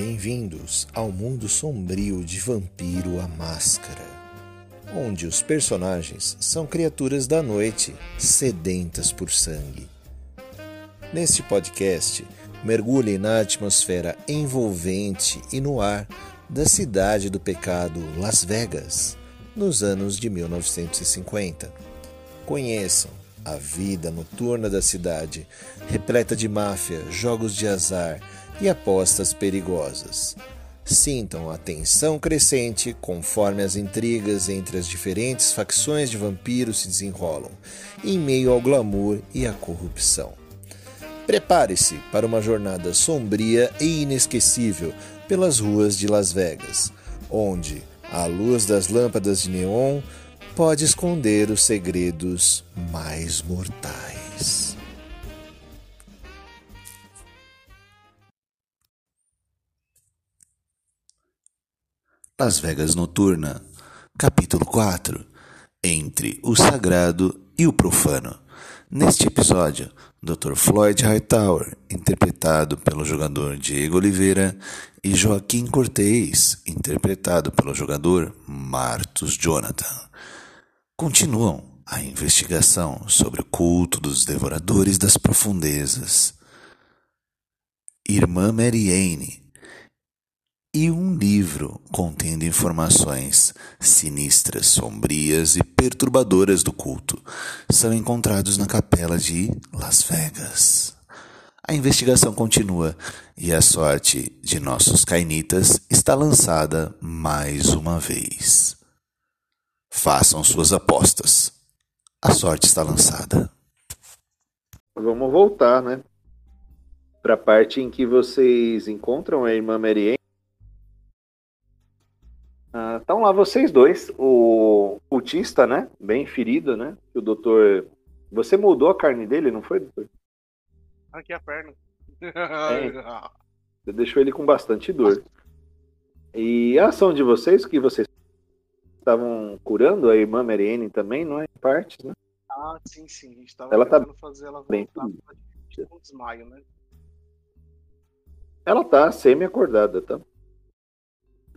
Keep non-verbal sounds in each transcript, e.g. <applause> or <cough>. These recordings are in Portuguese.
Bem-vindos ao mundo sombrio de Vampiro a Máscara, onde os personagens são criaturas da noite sedentas por sangue. Neste podcast, mergulhe na atmosfera envolvente e no ar da cidade do pecado Las Vegas, nos anos de 1950. Conheçam a vida noturna da cidade, repleta de máfia, jogos de azar e apostas perigosas. Sintam a tensão crescente conforme as intrigas entre as diferentes facções de vampiros se desenrolam, em meio ao glamour e à corrupção. Prepare-se para uma jornada sombria e inesquecível pelas ruas de Las Vegas, onde a luz das lâmpadas de neon pode esconder os segredos mais mortais. Las Vegas Noturna, capítulo 4 Entre o Sagrado e o Profano. Neste episódio, Dr. Floyd Hightower, interpretado pelo jogador Diego Oliveira, e Joaquim Cortez, interpretado pelo jogador Martus Jonathan, continuam a investigação sobre o culto dos devoradores das profundezas. Irmã Marianne e um livro contendo informações sinistras, sombrias e perturbadoras do culto são encontrados na capela de Las Vegas. A investigação continua e a sorte de nossos cainitas está lançada mais uma vez. Façam suas apostas. A sorte está lançada. Vamos voltar, né? Para a parte em que vocês encontram a irmã Marianne Estão lá vocês dois, o cultista, né? Bem ferido, né? O doutor. Você moldou a carne dele, não foi, doutor? Aqui a perna. É. <laughs> Você deixou ele com bastante dor. E a ação de vocês, que vocês estavam curando a irmã Mariene também, não é? Em partes, né? Ah, sim, sim. A gente estava ela tá fazer ela bem voltar com desmaio, né? Ela tá semi-acordada, tá?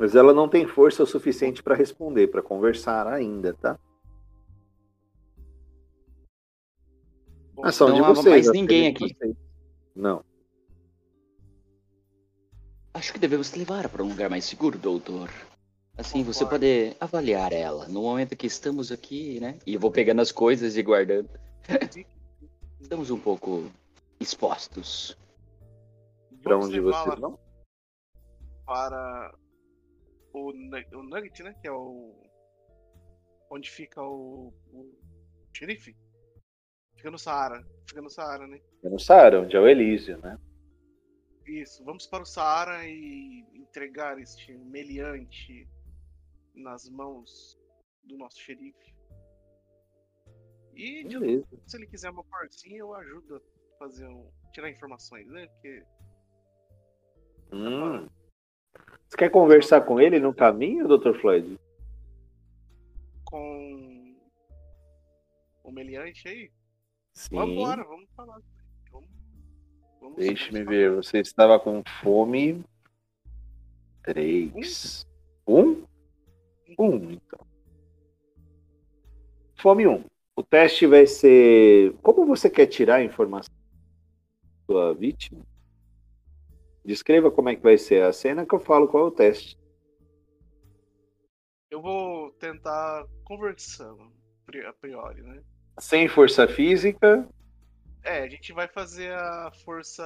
Mas ela não tem força o suficiente para responder, para conversar ainda, tá? Bom, Ação não de há vocês. mais a ninguém aqui. vocês. Não. Acho que devemos levar para um lugar mais seguro, doutor. Assim você pode avaliar ela. No momento que estamos aqui, né? E eu vou pegando as coisas e guardando. <laughs> Estamos um pouco expostos. Para onde vocês vão? Para o, o Nugget, né? Que é o. Onde fica o. o xerife? Fica no Saara. Fica no Saara, né? É no Saara, onde é o Elísio, né? Isso. Vamos para o Saara e entregar este meliante nas mãos do nosso xerife. E Beleza. se ele quiser uma porcinha, eu ajudo a fazer um. tirar informações, né? Porque. Hum. Você quer conversar com ele no caminho, Dr. Floyd? com o meliante aí, Sim. vamos falar. Vamos, vamos Deixe-me ver. Você estava com fome. Três. Um? Um, então. Fome um. O teste vai ser. Como você quer tirar a informação da sua vítima? Descreva como é que vai ser a cena que eu falo qual é o teste. Eu vou tentar conversando a priori, né? Sem força física, É, a gente vai fazer a força.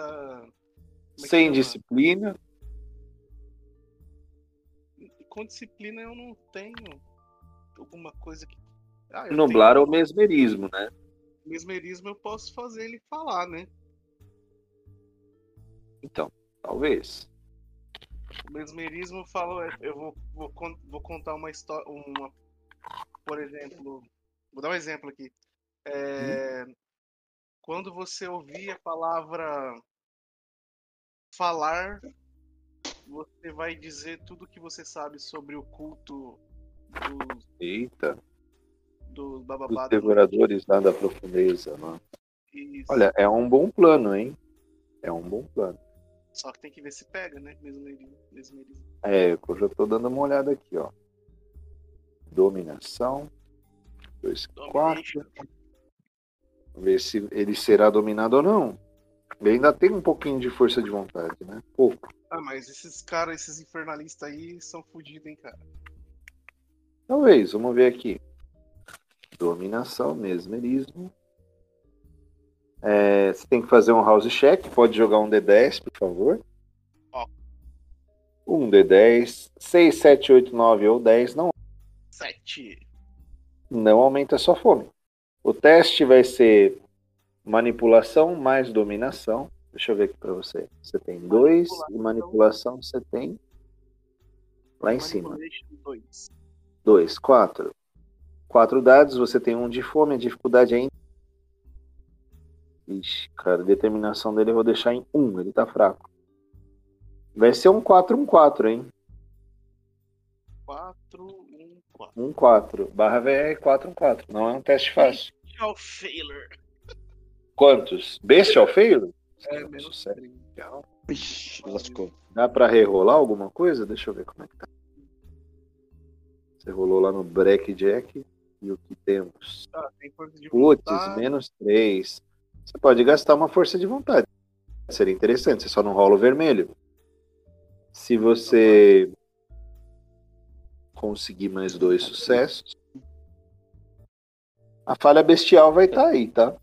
é sem disciplina. Com disciplina eu não tenho alguma coisa que. Ah, Nublar ou tenho mesmerismo, né? mesmerismo, eu posso fazer ele falar, né? Então, talvez. O mesmerismo eu falo, é, eu vou, vou, vou contar uma história, uma, por exemplo, vou dar um exemplo aqui. É, Quando você ouvir a palavra falar, você vai dizer tudo que você sabe sobre o culto dos, Eita, dos os bababá. devoradores lá da profundeza. Né? Olha, é um bom plano, hein? É um bom plano. Só que tem que ver se pega, né? Mesmerismo. mesmerismo. É, eu já tô dando uma olhada aqui, ó. Dominação. 2, 4. Ver se ele será dominado ou não. Ele ainda tem um pouquinho de força de vontade, né? Pouco. Ah, mas esses caras, esses infernalistas aí são fodidos, hein, cara. Talvez, vamos ver aqui. Dominação, mesmerismo. É, você tem que fazer um house check. Pode jogar um D10, por favor. Ó. Um D10. 6, 7, 8, 9 ou 10 não, Sete. não aumenta a sua fome. O teste vai ser manipulação mais dominação. Deixa eu ver aqui pra você. Você tem 2 e manipulação você tem lá em cima. Manipulation dois. 2, 4. 4 dados, você tem um de fome, a dificuldade é em. Ixi, cara, a determinação dele eu vou deixar em 1, um, ele tá fraco. Vai ser um 4, um 4, hein? Quatro, um, quatro. Um 4. Barra VR 4, um 4. Não é um teste fácil. Tchau, failure. Quantos? Bestial fail? É, menos Sucesso. trinta. Ixi, lascou. Dá pra rerolar alguma coisa? Deixa eu ver como é que tá. Você rolou lá no Blackjack. E o que temos? Tá, tem Putz, menos 3. Você pode gastar uma força de vontade. Seria interessante, você só não rola o vermelho. Se você conseguir mais dois sucessos, a falha bestial vai estar aí, tá?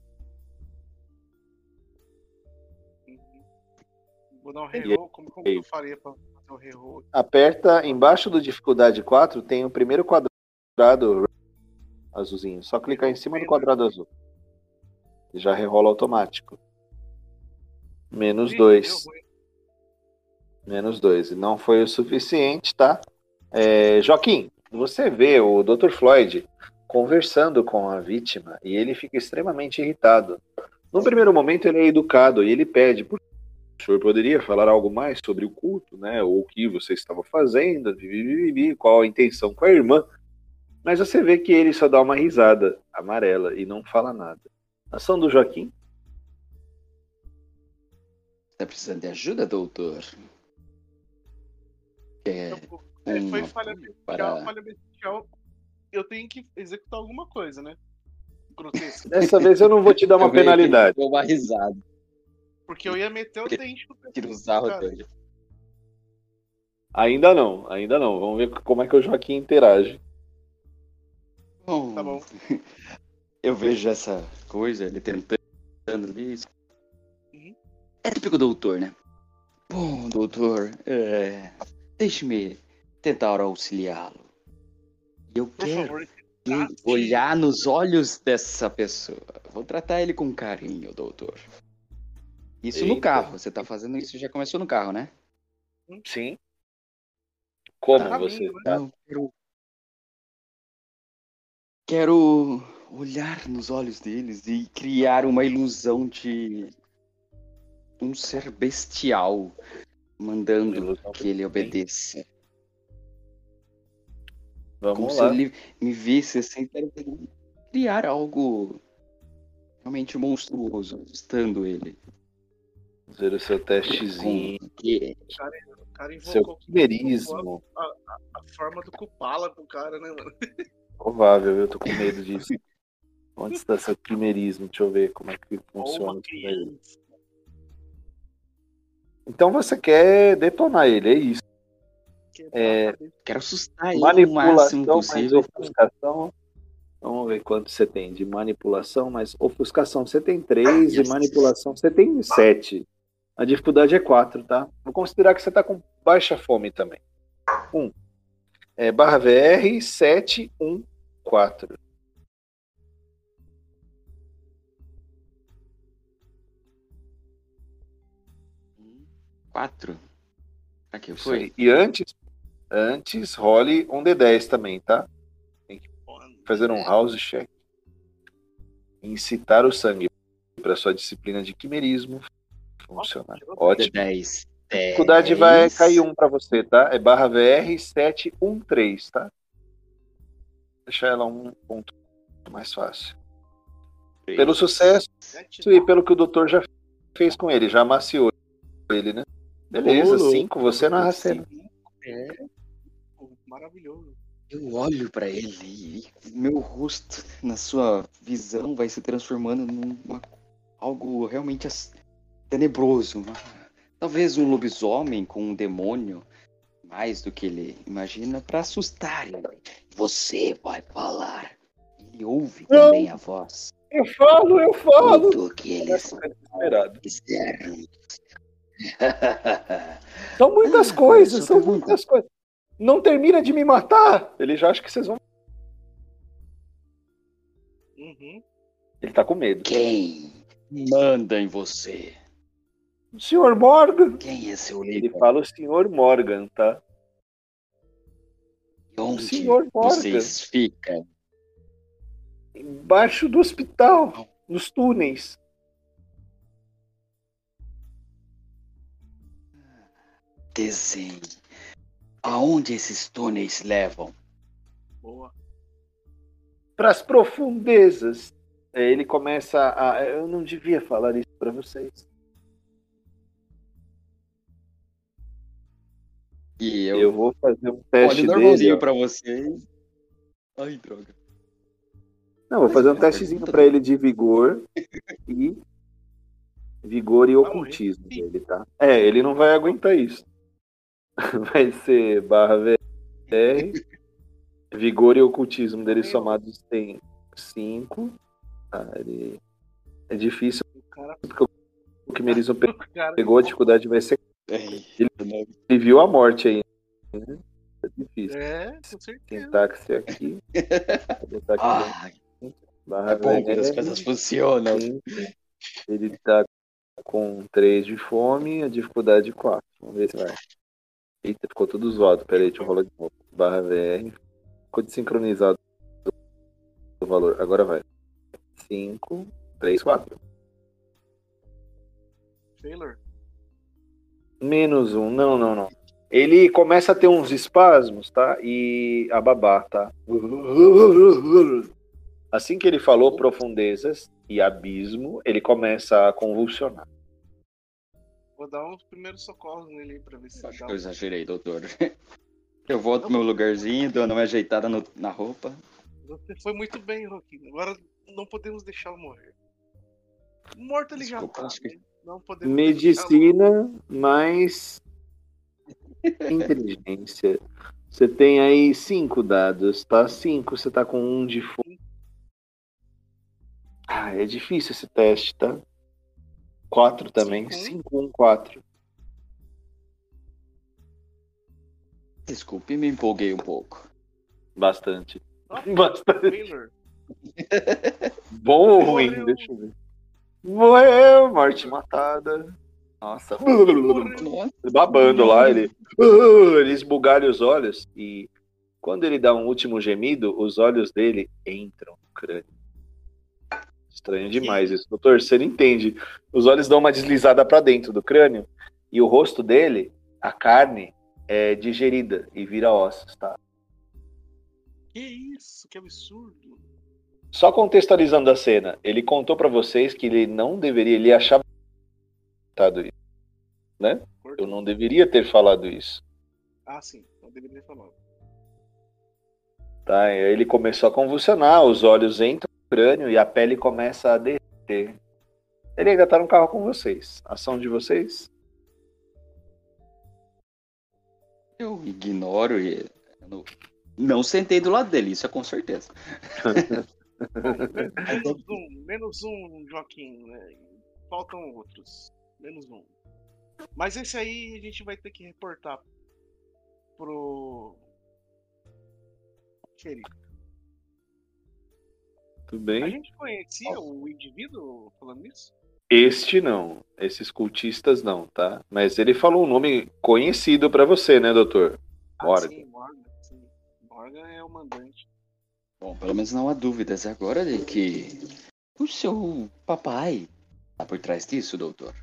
Vou dar um reroll. Como, como eu faria pra fazer o reroll? Aperta embaixo do dificuldade 4, tem o primeiro quadrado azulzinho. Só clicar em cima do quadrado azul. E já rerola automático. Menos Ih, 2. deu ruim. Menos dois. E não foi o suficiente, tá? É, Joaquim, você vê o Dr. Floyd conversando com a vítima e ele fica extremamente irritado. No primeiro momento ele é educado e ele pede, por o senhor poderia falar algo mais sobre o culto, né? Ou o que você estava fazendo, qual a intenção com a irmã. Mas você vê que ele só dá uma risada amarela e não fala nada. Ação do Joaquim. Tá precisando de ajuda, doutor? É, É, foi um falha para- falha bestial. Eu tenho que executar alguma coisa, né? Grotesco. Dessa vez eu não vou te dar uma <laughs> penalidade. Deu uma risada. Porque eu ia meter o dente no Tira sarro dele. Ainda não, ainda não. Vamos ver como é que o Joaquim interage. Bom, Tá bom. <laughs> eu vejo essa coisa, ele tentando ali. Uhum. É típico doutor, né? Bom, doutor, é... deixe-me tentar auxiliá-lo. Eu Por quero favor, olhar nos olhos dessa pessoa. Vou tratar ele com carinho, doutor. Isso no Eita. carro. Você tá fazendo isso, já começou no carro, né? Sim. Como Tá você né? tá? Não, quero... Quero olhar nos olhos deles e criar uma ilusão de um ser bestial mandando que ele obedeça. Como Vamos se lá. ele me visse assim, criar algo realmente monstruoso, assustando ele. Ver o seu testezinho. Com que O cara Seu invocou quimerismo. a forma do Kupala pro cara, né, mano? Provável, eu tô com medo disso. <laughs> Onde está seu quimerismo? Deixa eu ver como é que funciona. Então você quer detonar ele, é isso. É, quero assustar ele o Manipulação mais possível. ofuscação. Vamos ver quanto você tem de manipulação, mas ofuscação você tem 3 e manipulação você tem 7. A dificuldade é 4, tá? Vou considerar que você tá com baixa fome também. 1. É, barra VR 7, 1, 4. Quatro. Aqui Isso foi. E antes, antes role um D10 também, tá? Fazer um house check. Incitar o sangue para sua disciplina de quimerismo funcionar. Ótimo. 10. A dificuldade vai cair um para você, tá? É barra VR 713, tá? Deixar ela um ponto mais fácil. Pelo sucesso e pelo que o doutor já fez com ele, já amaciou ele, né? Beleza, Ô, 5, você narra a cena. É. Pô, Maravilhoso. Eu olho pra ele e meu rosto, na sua visão, vai se transformando num algo realmente as- tenebroso. uma- Talvez um lobisomem com um demônio, mais do que ele imagina, pra assustar ele. Você vai falar. Ele ouve Não. também a voz. Eu falo, eu falo. Tudo que eles Fica desesperado. <laughs> São muitas Ah, coisas, são pergunta. muitas coisas. Não termina de me matar. Ele já acha que vocês vão. Uhum. Ele tá com medo. Quem manda em você? O senhor Morgan. Quem é seu Ele líder? fala o senhor Morgan, tá? Onde senhor Morgan. vocês ficam? Embaixo do hospital, nos túneis. Desenhe. Aonde esses túneis levam? Boa. Para as profundezas. É, ele começa a. Eu não devia falar isso para vocês. E Eu, eu, vou fazer um teste dele. normalzinho ó. pra vocês. Ai, droga. Não, vou fazer um É, testezinho para ele de vigor e vigor e ocultismo dele, tá? É, ele não vai aguentar isso. <laughs> Vai ser barra VR. Vigor e ocultismo dele somados tem 5. Tá, ele... É difícil, O cara. porque o que Merizon <laughs> pegou, a dificuldade vai ser. Ai, Ele viu a morte aí. né? É difícil. É, com certeza. Sintaxe aqui. <laughs> Vou botar aqui Ai, barra é bom quando as coisas funcionam. Ele tá com 3 de fome, a dificuldade 4. Vamos ver se vai. Eita, ficou tudo zoado. Pera aí, deixa eu rolar de novo. Barra VR. Ficou desincronizado o valor. Agora vai. 5, 3, 4. Taylor. Menos 1. Não, não, não. Ele começa a ter uns espasmos, tá? E a babar, tá? Assim que ele falou profundezas e abismo, ele começa a convulsionar. Vou dar uns primeiros socorros nele aí pra ver se Acho dá que um- eu exagerei, doutor. <laughs> Eu volto pro meu lugarzinho, dando uma ajeitada no- na roupa. Você foi muito bem, Roquinho. Agora não podemos deixá-lo morrer. Morto ele Desculpa, já tá. que- né? Não podemos Medicina mais <laughs> inteligência. Você tem aí cinco dados, tá? Cinco, você tá com um de fome. Ah, é difícil esse teste, tá? Quatro também. Cinco, um. Cinco, um, quatro. Desculpe, me empolguei um pouco. Bastante. Ah, Bastante. Taylor. <laughs> Bom ou ruim? Morreu. Deixa eu ver. Morreu, morte matada. Nossa. Nossa, babando lá, ele, ele esbugalha os olhos e quando ele dá um último gemido, os olhos dele entram no crânio. Estranho demais isso. Doutor, você não entende. Os olhos dão uma deslizada para dentro do crânio e o rosto dele, a carne, é digerida e vira ossos, tá? Que isso? Que absurdo. Só contextualizando a cena, ele contou para vocês que ele não deveria, ele achava isso, né? Eu não deveria ter falado isso. Ah, sim. Não deveria ter falado. Tá, aí ele começou a convulsionar, os olhos entram crânio e a pele começa a derreter. Ele ainda tá no carro com vocês. Ação de vocês? eu ignoro e. eu não, não sentei do lado dele, isso é com certeza. <laughs> Menos um, menos um, Joaquim. né? Faltam outros. Menos um. Mas esse aí a gente vai ter que reportar pro. Xerife. Tudo A bem? gente conhecia o indivíduo falando isso? Este não. Esses cultistas não, tá? Mas ele falou um nome conhecido pra você, né, doutor? Ah, Morgan. sim, Morgan. Sim. Morgan é o mandante. Bom, pelo menos não há dúvidas agora de que o seu papai tá por trás disso, doutor.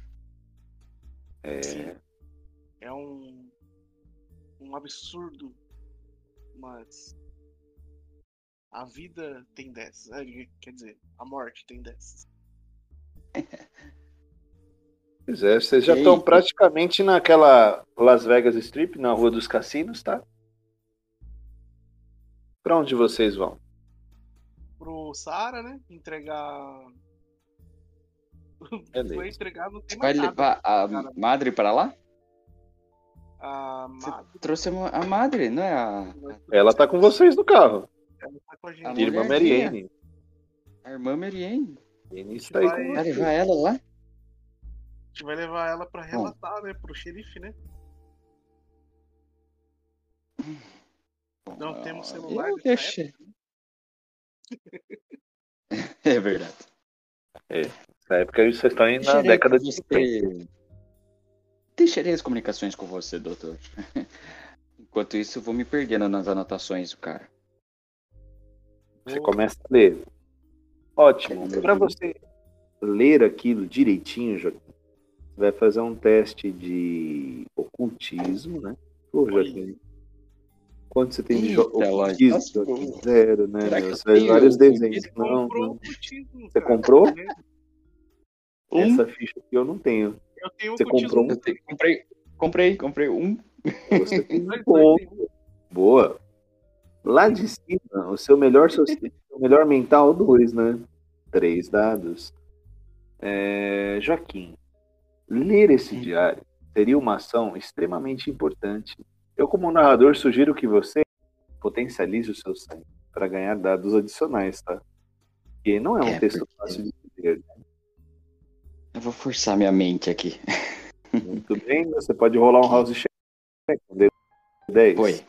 É, É um. Um absurdo. Mas. A vida tem dessas. É, Quer dizer, a morte tem dessas. <laughs> Pois é, vocês já estão praticamente naquela Las Vegas Strip, na Rua dos Cassinos, tá? Pra onde vocês vão? Pro Sara, né? Entregar. <laughs> Beleza. Foi entregar, não tem Vai nada. levar a cara. madre para lá? A Você Madre trouxe a a madre, não é a, Ela tá com vocês no carro. Ela tá com a gente. A Irmã. Mariene. a irmã Mariene? Mariene está aí Vai- Vai levar ela lá? A gente vai levar ela pra relatar, né? Pro xerife, né? Não temos celular Eu deixei. <laughs> É verdade. Na época vocês estão aí na Deixarei década de você- 50. Deixarei as comunicações com você, doutor. <laughs> Enquanto isso, eu vou me perdendo nas anotações do cara. Você começa a ler. Ótimo. Cadê? Para você ler aquilo direitinho, Joaquim, você vai fazer um teste de ocultismo, né? Pô, Joaquim. Quanto você tem de ocultismo? Nossa, Zero, né? Você faz vários desenhos. Não, comprou não. Você comprou? Um? Essa ficha aqui eu não tenho. Eu tenho Você ocultismo. comprou um? Comprei, comprei, comprei um. Você tem um ponto. Boa. Lá de cima, o seu melhor, so- o melhor mental, dois, né? Três dados. É, Joaquim, ler esse diário seria uma ação extremamente importante. Eu, como narrador, sugiro que você potencialize o seu sangue para ganhar dados adicionais, tá? Porque não é um É, texto porque- fácil de ler. Eu vou forçar minha mente aqui. Muito bem, você pode rolar um house check. com D10. Foi.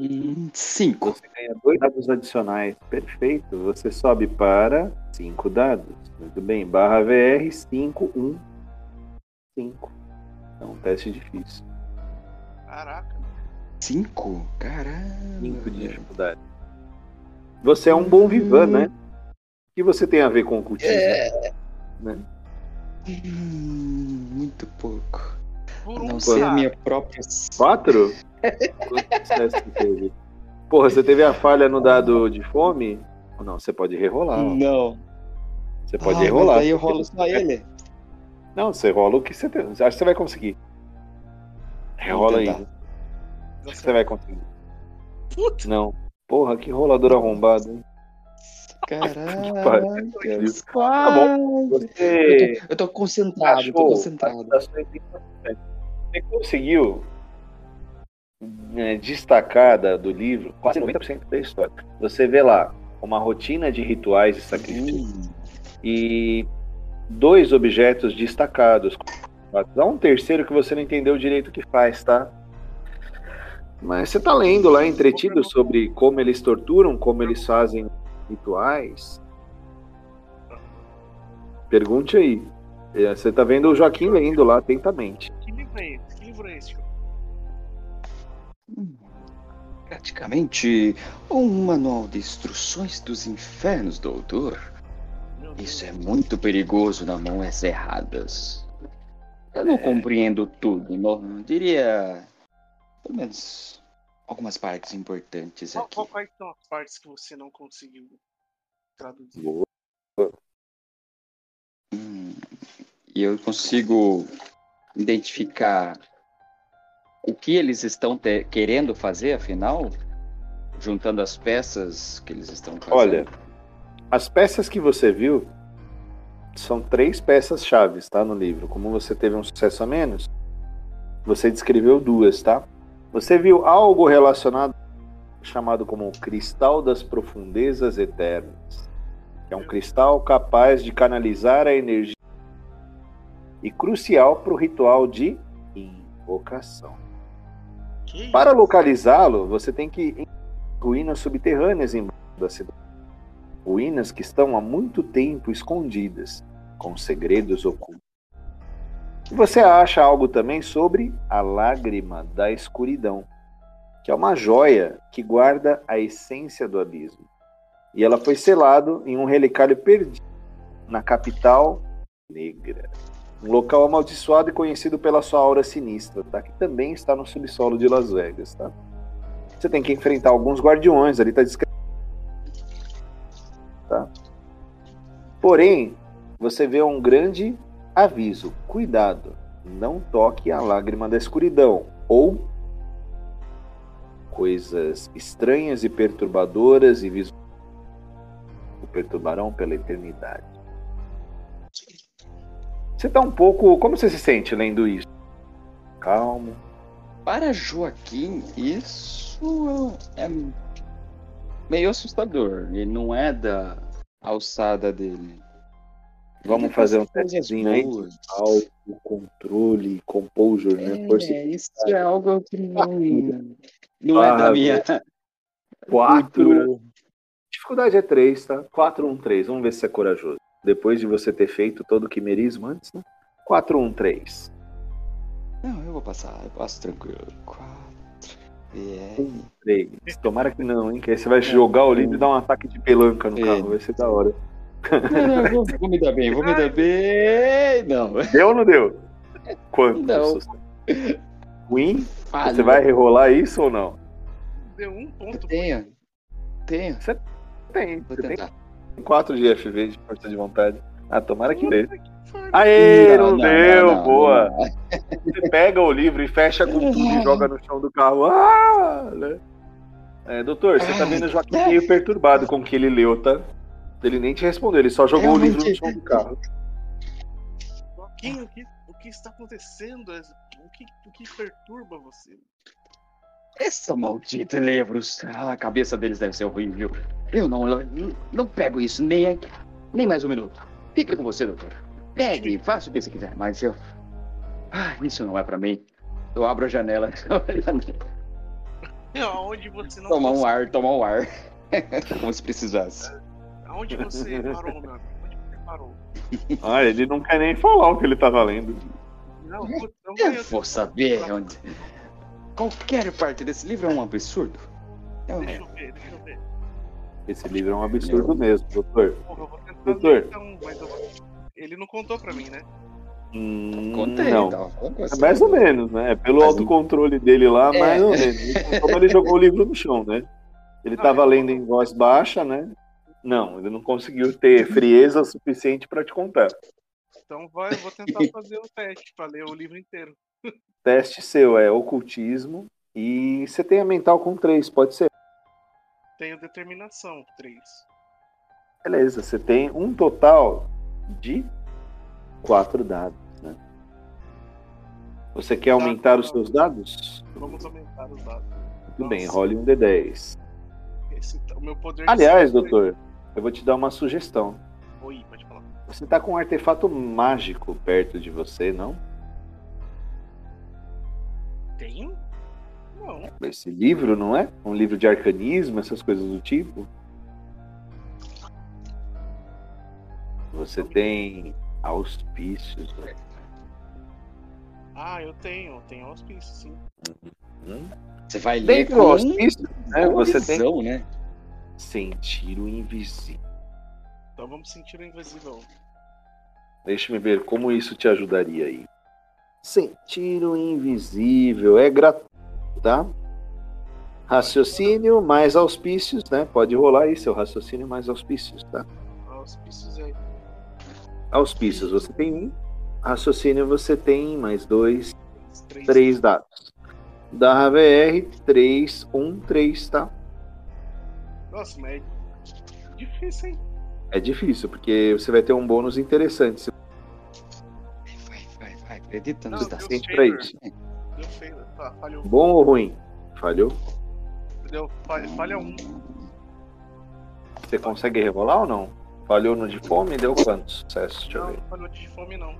Hum, cinco. Você ganha dois dados adicionais. Perfeito. Você sobe para cinco dados. Muito bem. Barra VR 5, 1, 5. É um teste difícil. Caraca. Cinco? Caramba. 5 de dificuldade. Você é um bom vivan, né? O que você tem a ver com o cultismo? Né? Hum, muito pouco. Por um não ser a minha própria. Quatro? <laughs> Quantos testes você teve? Porra, você teve a falha no dado de fome? Ou não? Você pode rerolar. ó. Não. Você pode ah, rerolar. Mas aí eu rolo só ele. Não, você rola o que você tem. Acho que você vai conseguir. Rerola aí. Acho que você vai conseguir. Não. Porra, que rolador arrombado, hein? Caraca. <laughs> Tá bom. Você, Eu tô, eu tô concentrado, eu tô achou concentrado. sua intenção. Você conseguiu né, destacar da- do livro quase 90% da história. Você vê lá uma rotina de rituais e sacrifícios Hum, e dois objetos destacados. Há um terceiro que você não entendeu direito o que faz, tá? Mas você tá lendo lá, entretido sobre como eles torturam, como eles fazem rituais. Pergunte aí. É, Você tá vendo o Joaquim lendo lá atentamente. Que livro é esse? Que livro é esse? Praticamente um manual de instruções dos infernos, doutor. Isso é muito perigoso nas mãos erradas. Eu não compreendo tudo, não diria pelo menos algumas partes importantes Qual, aqui. quais são as partes que você não conseguiu traduzir? Hum, e eu consigo identificar o que eles estão te- querendo fazer, afinal, juntando as peças que eles estão fazendo. Olha, as peças que você viu são três peças chaves, tá, no livro. Como você teve um sucesso a menos, você descreveu duas, tá? Você viu algo relacionado chamado como o cristal das profundezas eternas, que é um cristal capaz de canalizar a energia e crucial para o ritual de invocação. Que Para localizá-lo, você tem que ir em ruínas subterrâneas embaixo da cidade. Ruínas que estão há muito tempo escondidas, com segredos ocultos. E você acha algo também sobre a lágrima da escuridão, que é uma joia que guarda a essência do abismo. E ela foi selado em um relicário perdido na capital negra. Um local amaldiçoado e conhecido pela sua aura sinistra, tá? Que também está no subsolo de Las Vegas, tá? Você tem que enfrentar alguns guardiões, ali tá descrito. Tá? Porém, você vê um grande Aviso, cuidado, não toque a lágrima da escuridão ou coisas estranhas e perturbadoras e visuais o perturbarão pela eternidade. Você tá um pouco. Como você se sente lendo isso? Calmo. Para Joaquim, isso é meio assustador. Ele não é da alçada dele. Vamos fazer um testezinho aí? boas. Autocontrole, composure, né? Força É, isso é algo que não, não é Ah, da minha. 4. Dificuldade é 3, tá? 4, 1, 3. Vamos ver se você é corajoso. Depois de você ter feito todo o quimerismo antes, né? 4, 1, 3. Não, eu vou passar, eu passo tranquilo. Quatro. É. 3. Tomara que não, hein? Que aí você vai jogar o livro e dar um ataque de pelanca no carro. Vai ser da hora. Não, <laughs> não, vou, vou me dar bem, vou me dar bem. Não, Deu ou não deu? Quanto? Não. Ruim? falha. Você vai rerolar isso ou não? Deu um ponto. Tenho. Tenho. Tem. Vou Você tem tentar. 4 de FV de força de vontade. Ah, tomara que dê. Aê, não, deu, não, boa. não. Você pega o livro e fecha com tudo e joga no chão do carro. Ah! né? É, doutor, você tá vendo o Joaquim meio perturbado com o que ele leu, tá? Ele nem te respondeu, ele só jogou o livro no chão do carro. Joaquim, o que, o que está acontecendo? O que, o que perturba você? Essa maldita livros. Ah, a cabeça deles deve ser horrível. Eu não, não, não pego isso nem, nem mais um minuto. Fica com você, doutor. Pegue, faça o que você quiser, mas eu. Ah, isso não é pra mim. Eu abro a janela. <laughs> Aonde você não tomar um ar, tomar um ar. <laughs> Como se precisasse. Aonde você parou, meu amigo? Onde você parou? Ah, ele não quer nem falar o que ele tava lendo. Não, Eu ganhou. vou saber onde. Qualquer parte desse livro é um absurdo. Eu- Deixa eu ver, deixa eu ver. Esse livro é um absurdo mesmo, doutor. Porra, eu vou tentar Doutor. ler então, eu vou... Ele não contou pra mim, né? Hum, Contei, não. com É mais ou menos, né? Pelo Mas- autocontrole dele lá, É. mais ou menos. Como ele jogou o livro no chão, né? Ele tava é. lendo em voz baixa, né? Não, ele não conseguiu ter frieza suficiente para te contar. Então vai, eu vou tentar fazer o teste pra ler o livro inteiro. Teste seu é ocultismo e você tem a mental com três, pode ser. Tenho determinação, 3. Beleza, você tem um total de quatro dados, né? Você quer aumentar os seus dados? Vamos aumentar os dados. Tudo bem, Nossa. role um D10. Esse, o meu poder de Aliás, doutor, eu vou te dar uma sugestão. Oi, pode falar. Você tá com um artefato mágico perto de você, não? Tenho? Não. Esse livro, não é? Um livro de arcanismo, essas coisas do tipo. Você tem auspícios. né? Ah, eu tenho. Tenho auspício, sim. Hum? Você vai ler Dentro com auspício, né? com Você tem visão, né? sentir o invisível. Então vamos sentir o invisível. Deixa-me ver como isso te ajudaria aí. Sentir o invisível é gratuito, tá? Raciocínio mais auspícios, né? Pode rolar aí seu raciocínio mais auspícios, tá? Auspícios aí. Auspícios, você tem um. Raciocínio, você tem mais dois, Três. três dados. Da VR, 3, 1, 3, tá? Nossa, mas é difícil, hein? É difícil, porque você vai ter um bônus interessante. Acredita Não, dados. sente pra isso. Deu. Tá, falhou. Bom ou ruim? Falhou? Deu falha, falha um. Você consegue rerolar ou não? Falhou no de fome, deu quantos sucessos? Deixa eu Não, ver. não falhou de fome, não.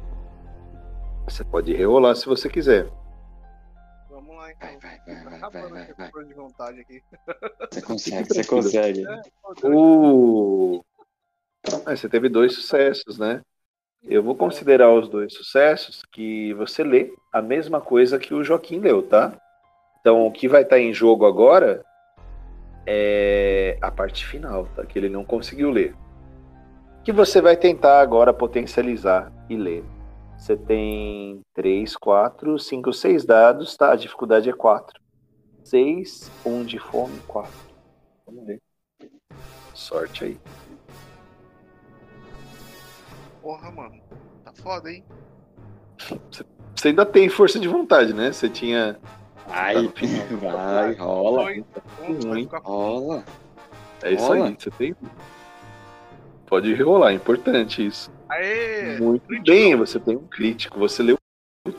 Você pode rerolar se você quiser. Vamos lá, então. Vai, vai, vai, vai, vai, vai, força de vontade aqui. Você consegue, <laughs> você consegue. Uh! Ah, você teve dois sucessos, né? Eu vou considerar os dois sucessos que você lê a mesma coisa que o Joaquim leu, tá? Então, o que vai estar em jogo agora é a parte final, tá? Que ele não conseguiu ler. Que você vai tentar agora potencializar e ler. Você tem 3, 4, 5, 6 dados, tá? A dificuldade é 4. 6, 1 de fome, 4. Vamos ver. Sorte aí. Porra, mano. Tá foda, hein? Você ainda tem força de vontade, né? Você tinha. Vai, vai, rola, Dois pontos, vai ruim. ficar rola. É isso Rola. aí, você tem. Pode rolar, é importante isso. Aê! Muito crítico. bem, você tem um crítico, você leu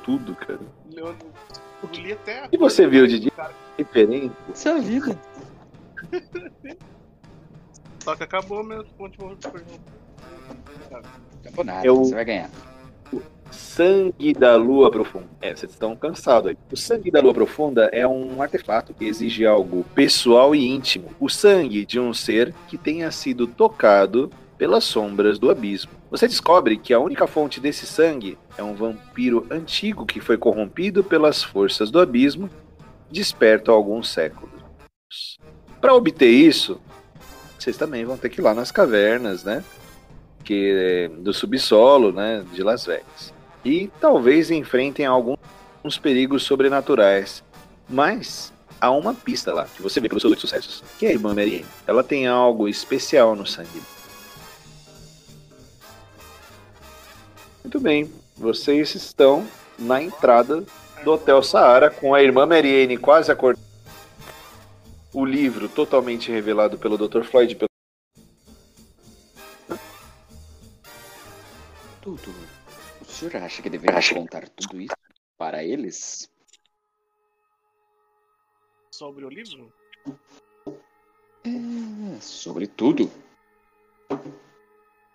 tudo, cara. Leandro, eu li até E você viu de Cara, diferente? Isso é a vida. <laughs> Só que acabou meus pontos de Nada, Eu- você vai ganhar. Sangue da Lua Profunda. É, vocês estão cansados aí. O sangue da Lua Profunda é um artefato que exige algo pessoal e íntimo. O sangue de um ser que tenha sido tocado pelas sombras do abismo. Você descobre que a única fonte desse sangue é um vampiro antigo que foi corrompido pelas forças do abismo, desperto há alguns séculos. Para obter isso, vocês também vão ter que ir lá nas cavernas, né? Que, do subsolo, né? De Las Vegas e talvez enfrentem alguns perigos sobrenaturais. Mas há uma pista lá, que você vê pelos seus dois sucessos, que é a irmã Marianne. Ela tem algo especial no sangue. Muito bem, vocês estão na entrada do Hotel Saara com a irmã Marianne quase acordada. O livro totalmente revelado pelo Dr. Floyd. Tudo. O senhor acha que deveria contar tudo isso para eles? sobre o livro? É, sobre tudo.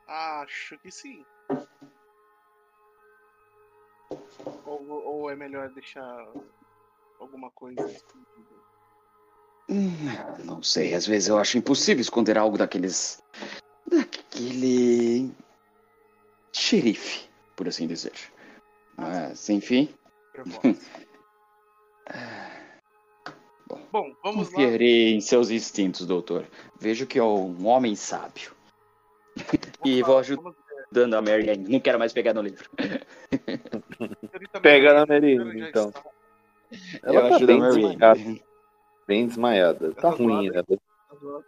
Acho que sim. Ou, ou é melhor deixar alguma coisa escondida? Hum, Não sei, às vezes eu acho impossível esconder algo daqueles. daquele. Xerife, por assim dizer. Mas, enfim. <laughs> Bom, vamos lá. Confiarei em seus instintos, doutor. Vejo que é um homem sábio. E lá, vou ajudar. vamos ver. Dando a Mary Ann. Não quero mais pegar no livro. Pega na já então. Ela eu tá bem a Mary desmaiada, bem desmaiada. Tá Tá ruim, ela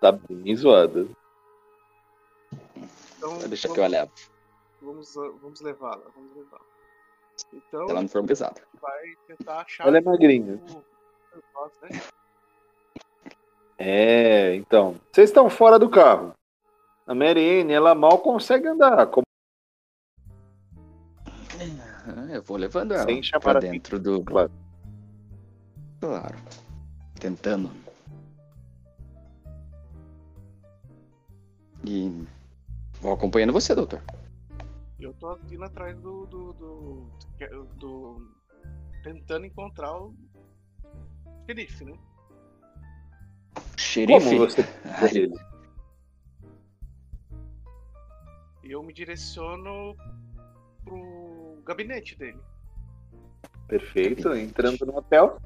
tá bem zoada. Então, Deixa que vamos, eu levo. Vamos, vamos levá-la. Vamos levá-la. Então, ela não for pesada. vai tentar achar. Ela é magrinha. o- né? É, então. Vocês estão fora do carro. A Marianne, ela mal consegue andar. Como Ah, Eu vou levando ela Sem chamar pra dentro do. Claro. Claro. Tentando. E vou acompanhando você, doutor. Eu tô indo atrás do. do, do, do- do- tentando encontrar o xerife, né? Xerife. Como você <laughs> eu me direciono pro gabinete dele. Perfeito. Entrando no hotel.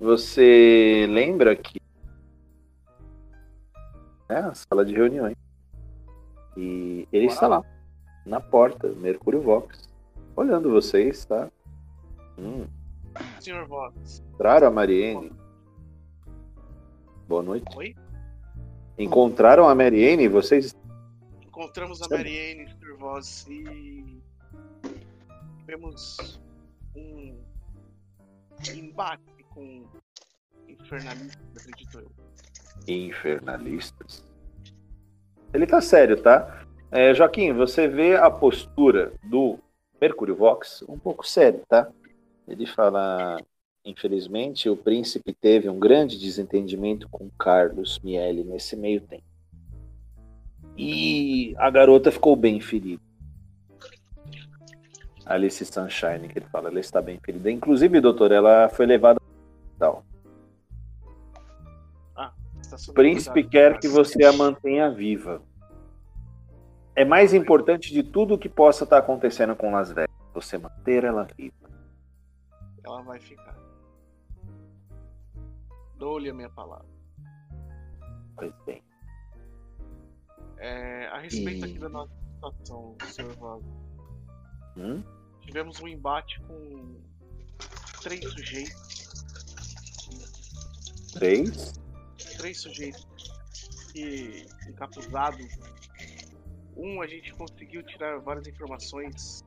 Você lembra que é a sala de reuniões. E ele está lá, na porta, Mercúrio Vox, olhando vocês, tá? Hum, Senhor Vox. encontraram a Mariene. Boa noite. Oi? Encontraram a Mariene? Vocês Encontramos a? Mariane, Senhor Vox, e tivemos um embate com infernalistas, acredito eu. infernalistas. Ele tá sério, tá? É, Joaquim, você vê a postura do Mercúrio Vox um pouco sério, tá? Ele fala: infelizmente, o príncipe teve um grande desentendimento com Carlos Miele nesse meio tempo. E a garota ficou bem ferida. Alice Sunshine, que ele fala, ela está bem ferida. Inclusive, doutor, ela foi levada ao hospital. Está O sob príncipe cuidado. quer que você a mantenha viva. É mais importante de tudo o que possa estar acontecendo com Las Vegas. Você manter ela viva. Ela vai ficar. Dou-lhe a minha palavra. Pois bem. É, a respeito E- aqui da nossa situação, Senhor Vox, Hum? tivemos um embate com três sujeitos. Três. três sujeitos que encapuzados. Um a gente conseguiu tirar várias informações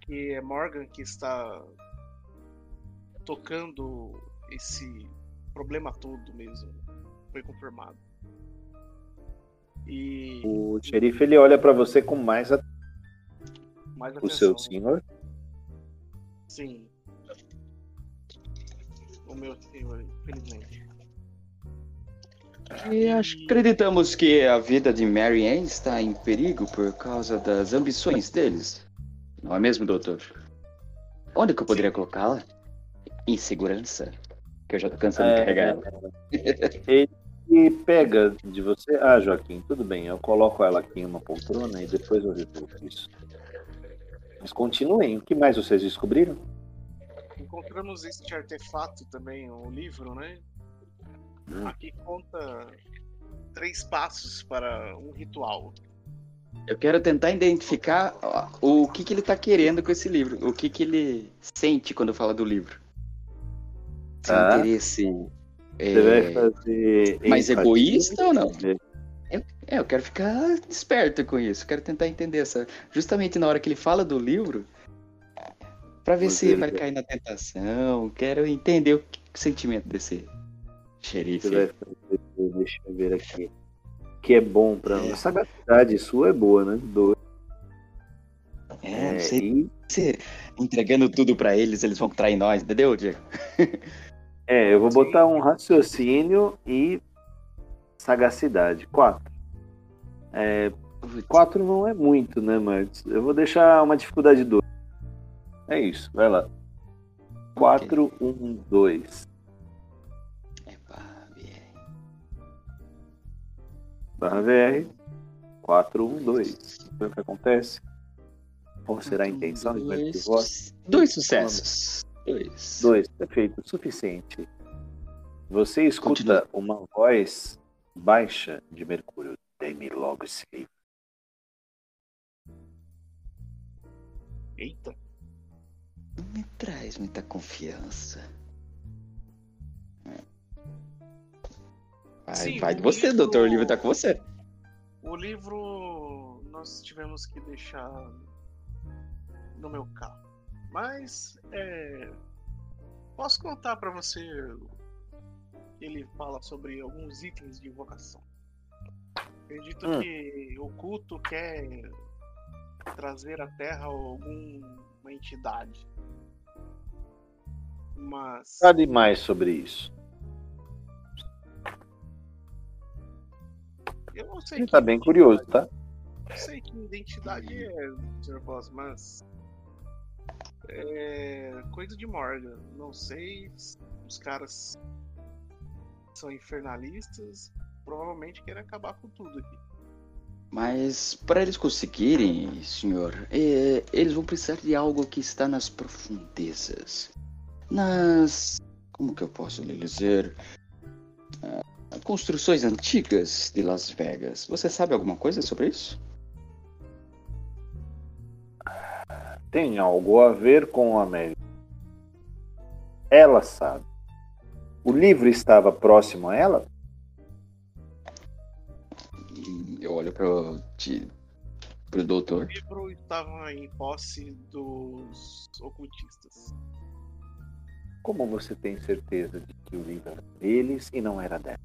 que é Morgan que está tocando esse problema todo mesmo. Foi confirmado. E O xerife ele olha pra você com mais a... mais o atenção. seu senhor. Sim. O meu senhor, infelizmente. E acreditamos que a vida de Mary Ann está em perigo por causa das ambições deles. Não é mesmo, doutor? Onde que eu poderia colocá-la? Em segurança. Que eu já tô cansado de É, carregar ela. Ele pega de você. Ah, Joaquim, tudo bem. Eu coloco ela aqui em uma poltrona e depois eu resolvo isso. Mas continuem. O que mais vocês descobriram? Encontramos este artefato também, o livro, né? Hum. Aqui conta três passos para um ritual. Eu quero tentar identificar o que, que ele tá querendo com esse livro. O que, que ele sente quando fala do livro. Se é Tá. interesse é, Você vai fazer. mais empatia? egoísta ou não? É, eu quero ficar esperto com isso. Quero tentar entender essa. Justamente na hora que ele fala do livro, pra ver se Você- vai cair na tentação. Quero entender o, que- o sentimento desse Xerife. Deixa eu ver aqui. Que é bom pra. É. A sagacidade sua é boa, né? Do... É, é você, e... você entregando tudo pra eles, eles vão trair nós, entendeu, Diego? <laughs> é, eu vou botar um raciocínio e sagacidade. Quatro. É, quatro não é muito, né, mas eu vou deixar uma dificuldade dois É isso, vai lá. 4, 1, 2. Barra VR 412. Foi o que acontece? Ou será a intenção de dois, Vertigo Voz? dois sucessos. Dois. Dois, perfeito, suficiente. Você escuta Continua. uma voz baixa de Mercúrio. Dê-me logo esse livro. Eita, Não me traz muita confiança. Vai, Sim, vai de você, livro- doutor. O livro tá com você. o livro nós tivemos que deixar no meu carro. Mas é, posso contar pra você ele fala sobre alguns itens de invocação. Acredito Hum. que o culto quer trazer à Terra alguma entidade. Mas Fale mais sobre isso. Eu não sei Ele tá bem curioso, tá? Não sei que identidade é, Sr. Boss, mas. É. Coisa de Morgan. Não sei. se Os caras são infernalistas. Provavelmente querem acabar com tudo aqui. Mas para eles conseguirem, senhor, é, eles vão precisar de algo que está nas profundezas. Nas. Como que eu posso lhe dizer? Construções antigas de Las Vegas. Você sabe alguma coisa sobre isso? Tem algo a ver com a América. Ela sabe. O livro estava próximo a ela? Eu olho pro, de, pro O doutor. livro estava em posse dos ocultistas. Como você tem certeza de que o livro era deles e não era dela?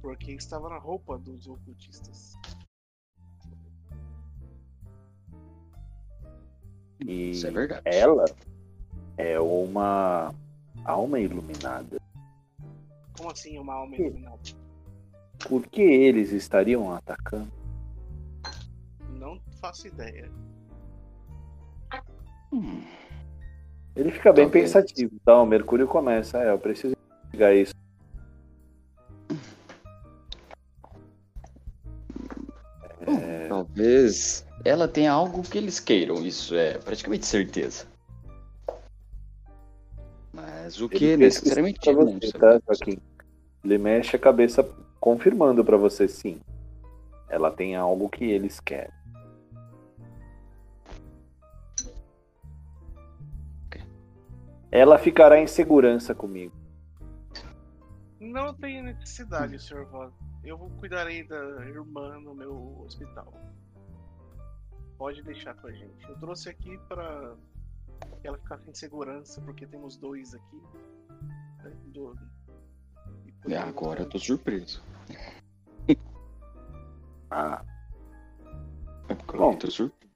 Porque estava na roupa dos ocultistas. E Isso é verdade. ela é uma alma iluminada. Como assim uma alma iluminada? Por que eles estariam atacando? Não faço ideia. Hum, Ele fica bem Talvez. pensativo. Então, o Mercúrio começa. É, eu preciso investigar isso. Talvez ela tenha algo que eles queiram, isso é praticamente certeza. Mas o que Ele necessariamente pra não você, tá? Ele mexe a cabeça confirmando pra você sim. Ela tem algo que eles querem. Ela ficará em segurança comigo. Não tem necessidade, Sr. Voss. Eu cuidarei da irmã no meu hospital. Pode deixar com a gente. Eu trouxe aqui pra que ela ficasse em segurança, porque temos dois aqui. né, do- e É, agora eu tô surpreso. <laughs> Ah, Agora Bom. eu tô surpreso.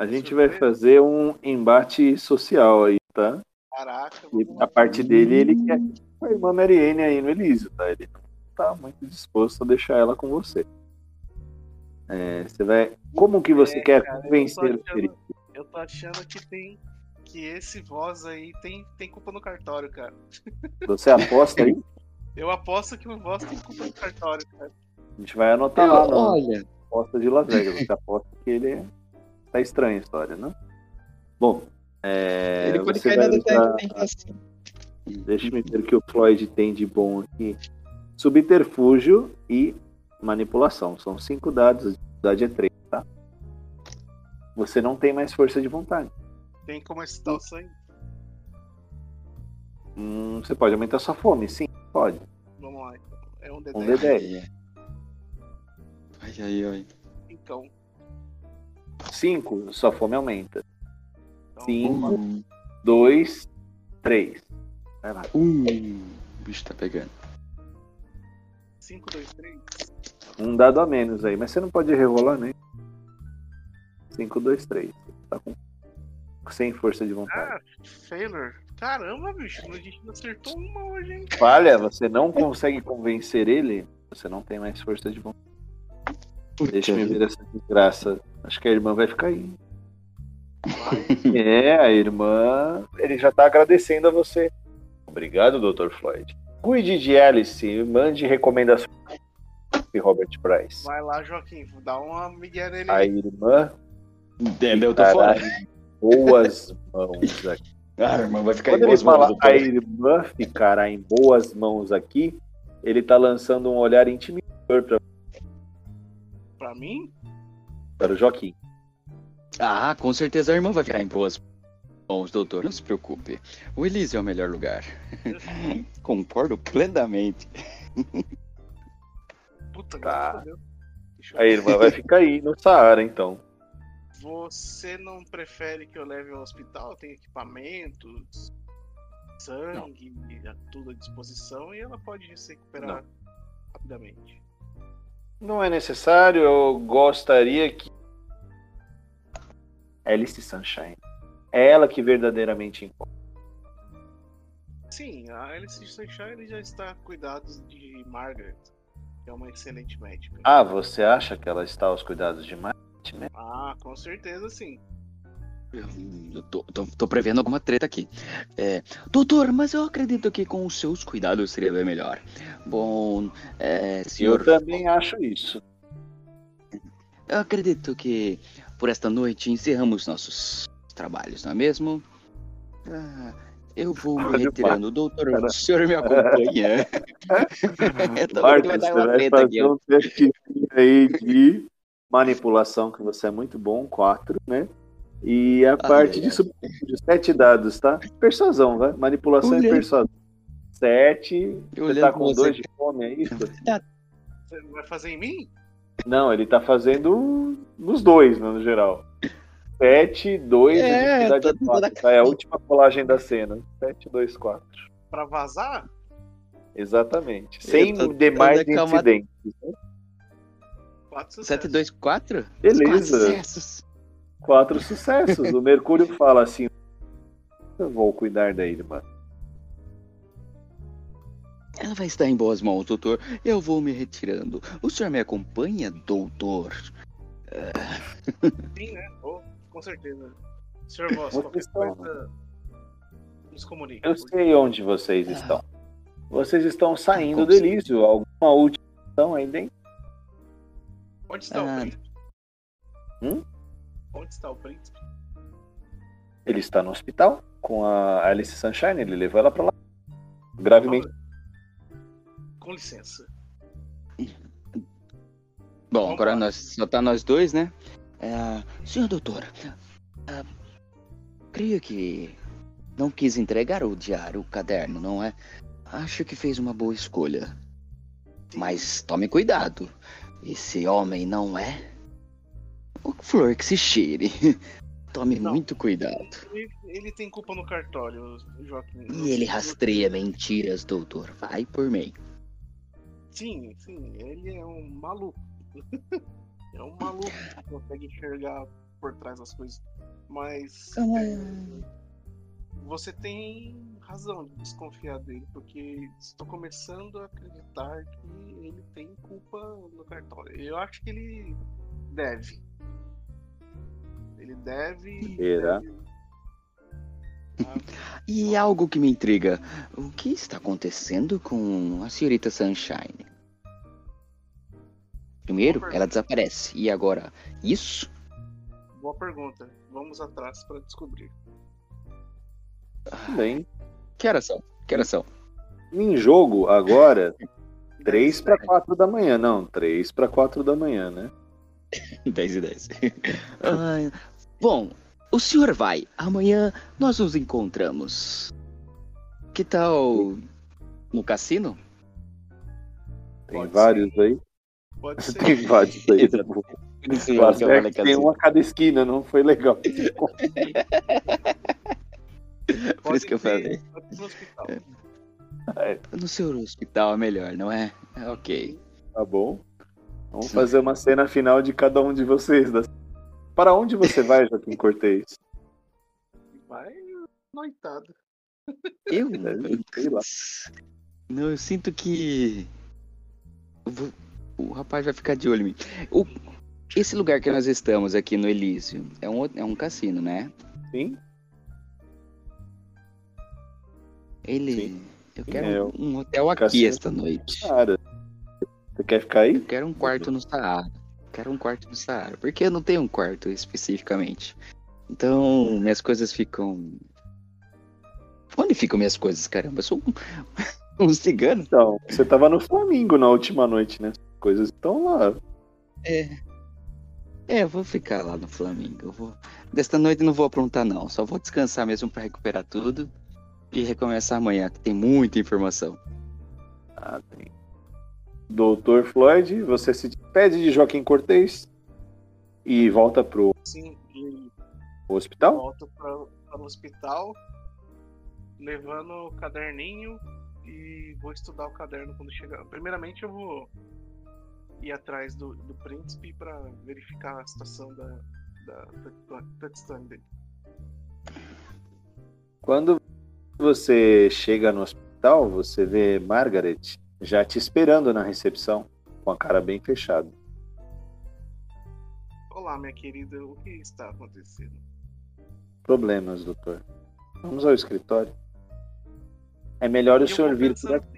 a gente vai fazer um embate social aí, tá? Caraca, E a parte dele, ele quer a irmã Mariene aí no Elísio, tá? Ele não tá muito disposto a deixar ela com você. É, você vai. Como que você É, quer cara, eu tô convencer o achando- Felipe? Eu tô achando que tem. Que esse voz aí tem, tem culpa no cartório, cara. Você aposta aí? <laughs> Eu aposto que o voz tem culpa no cartório, cara. A gente vai anotar lá na olha, aposta de Las Vegas. Você aposta que ele é... tá estranha a história, né? Bom, é, ele pode cair na usar- assim. Deixa eu ver o que o Floyd tem de bom aqui. Subterfúgio e manipulação. São cinco dados, a dificuldade é três, tá? Você não tem mais força de vontade. Tem como excitar o sangue? Hum, você pode aumentar sua fome, sim, pode. Vamos lá, então. É um Um D10. D10. Ai, ai, ai. Então. Cinco, sua fome aumenta. então Cinco. vamos lá. Um, Dois, três. Vai lá. um. O bicho tá pegando. 5, 2, 3. Um dado a menos aí, mas você não pode rerolar, né? Cinco, dois, três. Tá com... Sem força de vontade. Ah, failure. Caramba, bicho. A gente não acertou uma hoje, hein? Falha, você não consegue convencer ele, você não tem mais força de vontade. Puta Deixa eu vida. ver essa desgraça. Acho que a irmã vai ficar aí. É, a irmã. Ele já tá agradecendo a você. Obrigado, Dr. Floyd. Cuide de Alice, mande recomendações de Robert Price. Vai lá, Joaquim. Vou dar uma migué nele A irmã Entendeu? Eu tô fora. em boas mãos aqui. Ah, irmão, vai ficar Quando em boas mãos, fala doutor. a irmã ficará em boas mãos aqui, ele tá lançando um olhar intimidador pra- Pra mim? para o Joaquim. Ah, com certeza a irmã vai ficar em boas mãos, doutor. Não se preocupe. O Elísio é o melhor lugar. <laughs> Concordo plenamente. Puta, Tá. a Deus. Deixa eu A irmã vai ficar aí no Saara, então. Você não prefere que eu leve ao hospital? Tem equipamentos, sangue, tudo à disposição e ela pode se recuperar rapidamente. Não é necessário, eu gostaria que. Alice Sunshine. É ela que verdadeiramente importa. Sim, a Alice Sunshine já está a cuidados de Margaret, é uma excelente médica. Ah, você acha que ela está aos cuidados de né? Ah, com certeza sim. Eu tô, tô- tô prevendo alguma treta aqui. É, doutor, mas eu acredito que com os seus cuidados seria bem melhor. Bom, é, senhor. Eu também acho isso. Eu acredito que por esta noite encerramos nossos trabalhos, não é mesmo? Ah, eu vou me retirando. Doutor, Cara. o senhor me acompanha. <laughs> Que Marcos, vai dar você vai aqui, fazer ó. um teste aí de manipulação, que você é muito bom, 4, né? E a parte ai, de subterfúgio, 7 dados, tá? Persuasão, vai? Manipulação Olhei. e persuasão. 7. Você tá com você. 2 de fome, é isso? Você vai fazer em mim? Não, ele tá fazendo nos dois, né, no geral. 7, 2 É, e tá é 4. toda- Tá? É a última colagem da cena. 7, 2, 4. Pra vazar? Exatamente. Sem tô demais incidentes. né? 4 sucessos. 7, 2, 4? Beleza. Quatro sucessos. O Mercúrio fala assim: Eu vou cuidar da irmã. Ela vai estar em boas mãos, doutor. Eu vou me retirando. O senhor me acompanha, doutor? Sim, né? Oh, com certeza. Senhor Voss, qualquer estão- coisa, nos comunica. Eu sei onde vocês estão. Vocês estão saindo Como do? Elísio. Alguma última ação aí dentro? Onde está Ah. o príncipe? Hum? Onde está o príncipe? Ele está no hospital com a Alice Sunshine. Ele levou ela pra lá. Gravemente. Com licença. Bom, Vamos agora lá. nós, só tá nós dois, né? É, senhor doutor, ah, creio que não quis entregar o diário, o caderno, não é? Acho que fez uma boa escolha. Mas tome cuidado. Esse homem não é O flor que se cheire. <laughs> Tome Não. muito cuidado. Ele, ele tem culpa no cartório, Joaquim. E ele rastreia mentiras, doutor. Vai por mim. Sim, sim, ele é um maluco. <laughs> é um maluco que consegue enxergar por trás das coisas. Mas é, você tem razão de desconfiar dele, porque estou começando a acreditar que ele tem culpa no cartório. Eu acho que ele deve. Ele deve. Será? deve- E algo que me intriga. O que está acontecendo com a senhorita Sunshine? Primeiro, ela desaparece. E agora, isso? Boa pergunta. Vamos atrás para descobrir. Bem, Que horas são? Que horas são? em jogo agora, <laughs> 3 Dez, para 4 da manhã. Não, 3 para 4 da manhã, né? <laughs> 10 e 10. <laughs> Ah, bom, o senhor vai. Amanhã nós nos encontramos. Que tal no cassino? Tem Pode vários aí. Pode ser. Tem vários aí. Exato. O Acerto tem um a cada esquina, não foi legal. <laughs> Por isso que eu falei. No hospital. No seu hospital é melhor, não é? É, Ok. Tá bom? Vamos fazer uma cena final de cada um de vocês. das- Para onde você vai, Joaquim Cortez? Vai noitada. Eu. <laughs> Sei lá. Não, eu sinto que. eu vou- O rapaz vai ficar de olho em mim. O- Esse lugar que nós estamos aqui no Elísio é um, é um cassino, né? Sim? Ele. Sim. Eu quero é um, um hotel aqui cassino. esta noite. Cara, você quer ficar aí? Eu quero um quarto no Saara. Quero um quarto no Saara. Porque eu não tenho um quarto especificamente. Então, minhas coisas ficam. Onde ficam minhas coisas, caramba? Eu sou um, <laughs> um cigano. Então, você tava no Flamengo na última noite, né? As coisas estão lá. É. É, eu vou ficar lá no Flamengo. Eu vou... Desta noite não vou aprontar, não. Só vou descansar mesmo pra recuperar tudo. E recomeçar amanhã, que tem muita informação. Ah, tem. Doutor Floyd, você se despede de Joaquim Cortez e volta pro Sim, e hospital? volto para o hospital, levando o caderninho e vou estudar o caderno quando chegar. Primeiramente eu vou ir atrás do, do príncipe para verificar a situação da, da, da touchstone dele. Quando você chega no hospital, você vê Margaret já te esperando na recepção, com a cara bem fechada. Olá, minha querida, o que está acontecendo? Problemas, doutor. Vamos ao escritório. É melhor o Eu senhor vir por aqui.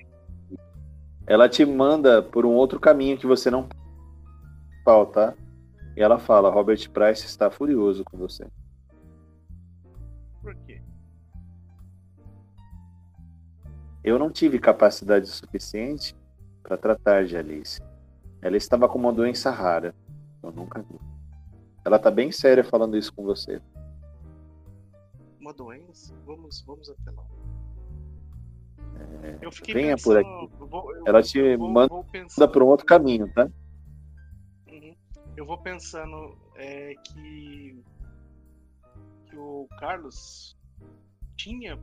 Ela te manda por um outro caminho que você não tá? E ela fala: Robert Price está furioso com você. Por quê? Eu não tive capacidade suficiente para tratar de Alice. Ela estava com uma doença rara. Eu nunca vi. Ela tá bem séria falando isso com você. Uma doença? Vamos, vamos até lá. Eu fiquei É, venha pensando, por eu vou- eu- Ela te vou- manda por um outro caminho, tá? Uhum. Eu vou pensando é, que, que o Carlos tinha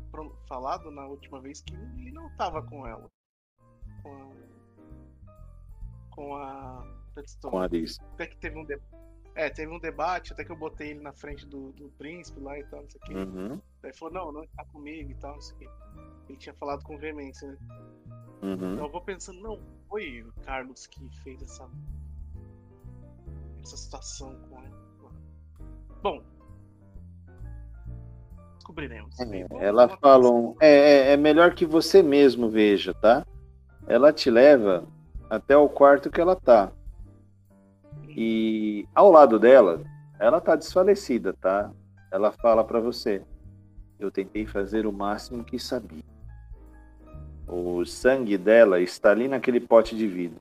falado na última vez que ele não estava com ela. Com a. Com a. Com a Alice. Até que teve um de... É, teve um debate, até que eu botei ele na frente do, do príncipe lá e tal, não sei o quê. Uhum, Daí ele falou, não, não está comigo e tal, não sei o quê. Ele tinha falado com veemência, né? uhum. Então eu vou pensando, não, foi o Carlos que fez essa. essa situação com ela. Bom. Descobriremos. Vamos- Ela um- é, é, é melhor que você mesmo veja, tá? Ela te leva até o quarto que ela tá. E ao lado dela, ela tá desfalecida, tá? Ela fala pra você: Eu tentei fazer o máximo que sabia. O sangue dela está ali naquele pote de vidro.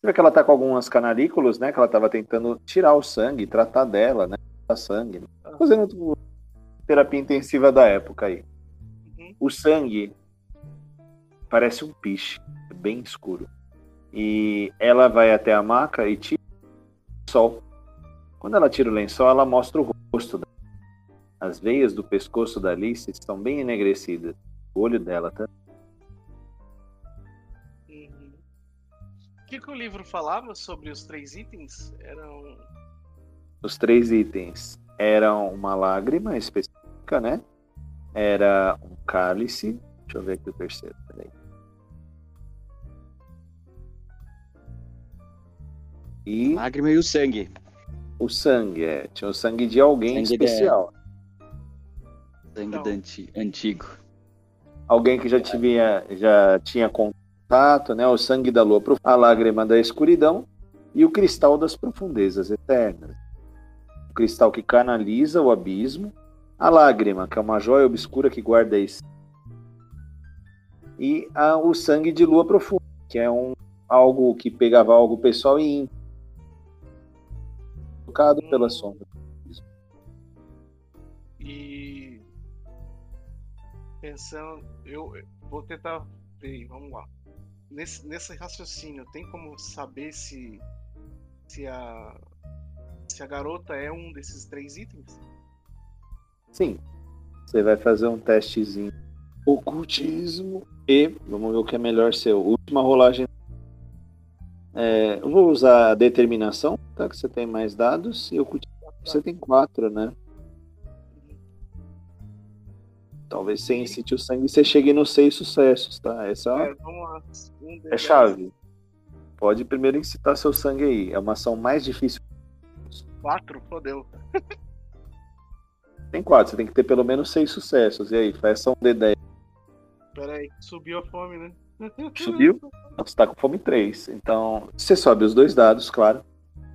Você vê que ela tá com algumas canarículas, né? Que ela tava tentando tirar o sangue, tratar dela, né? Tirar sangue. né? Fazendo terapia intensiva da época aí. Uhum. O sangue parece um piche, bem escuro. E ela vai até a maca e tira o lençol. Quando ela tira o lençol, ela mostra o rosto dela. As veias do pescoço da Alice estão bem enegrecidas. O olho dela tá. Uhum. O que, que o livro falava sobre os três itens? Eram. Os três itens eram uma lágrima específica, né? Era um cálice. Deixa eu ver aqui o terceiro. Peraí. E Lágrima e o sangue. o sangue, é. Tinha o sangue de alguém Sangue de- especial. Sangue Não. do anti- antigo. Alguém que já tinha, já tinha contato, né? O sangue da lua, a lágrima da escuridão e o cristal das profundezas eternas. O cristal que canaliza o abismo, a lágrima, que é uma joia obscura que guarda isso. E a- o sangue de lua profunda, que é um algo que pegava algo pessoal e íntimo, tocado pela sombra. E. Pensando. Eu vou tentar. Peraí, vamos lá. Nesse, nesse raciocínio, tem como saber se. Se a. Se a garota é um desses três itens? Sim. Você vai fazer um testezinho. Ocultismo. E vamos ver o que é melhor seu. Última rolagem. É, eu vou usar a determinação, tá? Que você tem mais dados. E ocultismo você tem quatro, né? Talvez sem sentir o sangue você chegue nos seis sucessos, tá? Essa é, É, é deles- chave. Pode primeiro incitar seu sangue aí. É uma ação mais difícil. Quatro? Fodeu. Tem quatro, você tem que ter pelo menos seis sucessos. E aí, faz um D10. Pera aí, subiu a fome, né? Subiu? Não, Você tá com fome 3. Então, você sobe os dois dados, claro.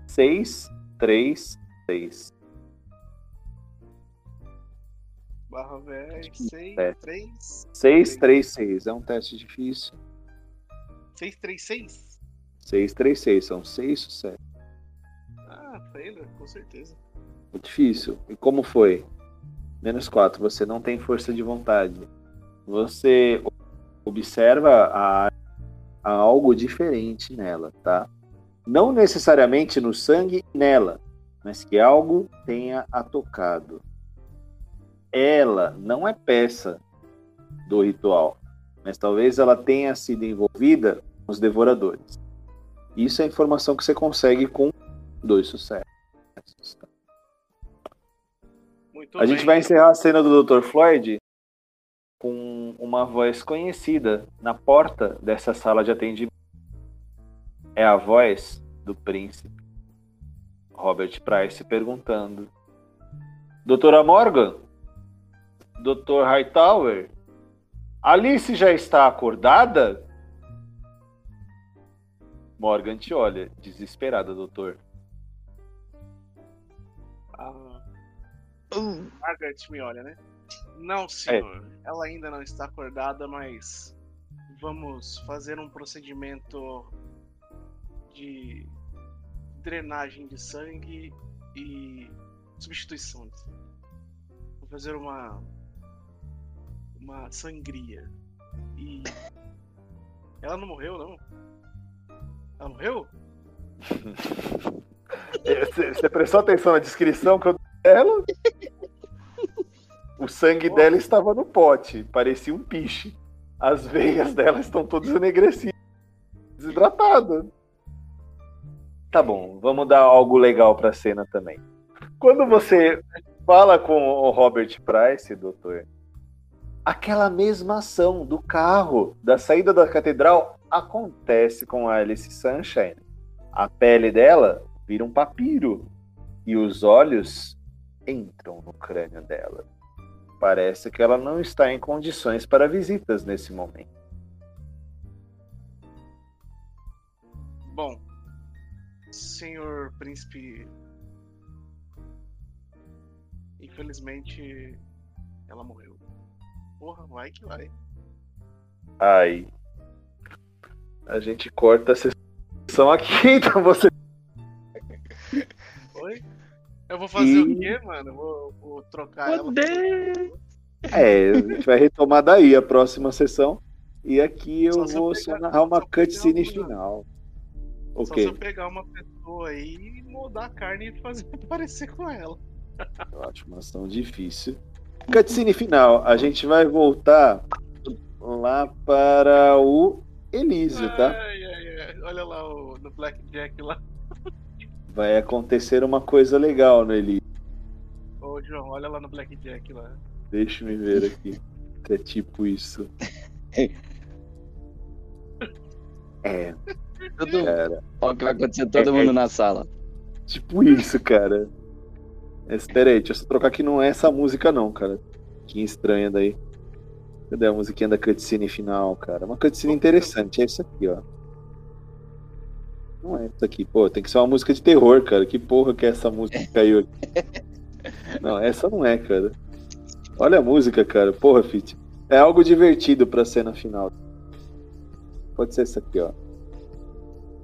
6, 3, 6. Barra velho, 6, É. 3. 6, 3, 6. É um teste difícil. 6, 3, 6? 6, 3, 6. São 6 sucessos. Ah, failure, com certeza. É difícil. E como foi? Menos 4. Você não tem força de vontade. Você observa a, a algo diferente nela, tá? Não necessariamente no sangue nela, mas que algo tenha a tocado. Ela não é peça do ritual, mas talvez ela tenha sido envolvida com os devoradores. Isso é a informação que você consegue com dois sucessos. Muito A gente bem. vai encerrar a cena do Dr. Floyd com uma voz conhecida na porta dessa sala de atendimento. É a voz do príncipe Robert Price perguntando: Doutora Morgan? Dr. Hightower? Alice já está acordada? Morgan te olha, desesperada, doutor. A Margaret me olha, né? Não, senhor. Ela ainda não está acordada, mas vamos fazer um procedimento de drenagem de sangue e substituição. de sangue. Vou fazer uma uma sangria. E ela não morreu, não? Ela morreu? <laughs> Você prestou atenção na descrição que eu dela? O sangue dela estava no pote, parecia um piche. As veias dela estão todas enegrecidas, desidratadas. Tá bom, vamos dar algo legal pra cena também. Quando você fala com o Robert Price, doutor, aquela mesma ação do carro, da saída da catedral, acontece com Alice Sunshine. A pele dela vira um papiro e os olhos entram no crânio dela. Parece que ela não está em condições para visitas nesse momento. Bom, senhor príncipe. Infelizmente, ela morreu. Porra, vai que vai. Ai. A gente corta a sessão aqui, <laughs> então você. Oi? Eu vou fazer o E- quê, mano? Eu Vou, vou trocar ela. Poder! É, a gente vai retomar daí a próxima sessão. E aqui eu Só vou pegar- só narrar uma cutscene uma- final. O Só se eu quê? pegar uma pessoa aí e moldar a carne e fazer <laughs> parecer com ela. Eu acho uma ação difícil. Cutscene final. A gente vai voltar lá para o Elísio, tá? Ai, ai, ai. Olha lá o, no Blackjack lá. Vai acontecer uma coisa legal no Elísio. Ô, João, olha lá no Blackjack lá. Deixa eu ver aqui. É tipo isso. <laughs> É, Tudo... cara. Ó, o que vai acontecer todo mundo na sala. Tipo isso, cara. Espera aí, deixa eu só trocar que não é essa música não, cara. Que estranha daí. Cadê a musiquinha da cutscene final, cara? Uma cutscene interessante, é isso aqui, ó. Não é isso aqui, pô, tem que ser uma música de terror, cara. Que porra que é essa música que caiu aqui? <laughs> Não, essa não é, cara. Olha a música, cara. Porra, Fit. É algo divertido pra cena final. Pode ser essa aqui, ó.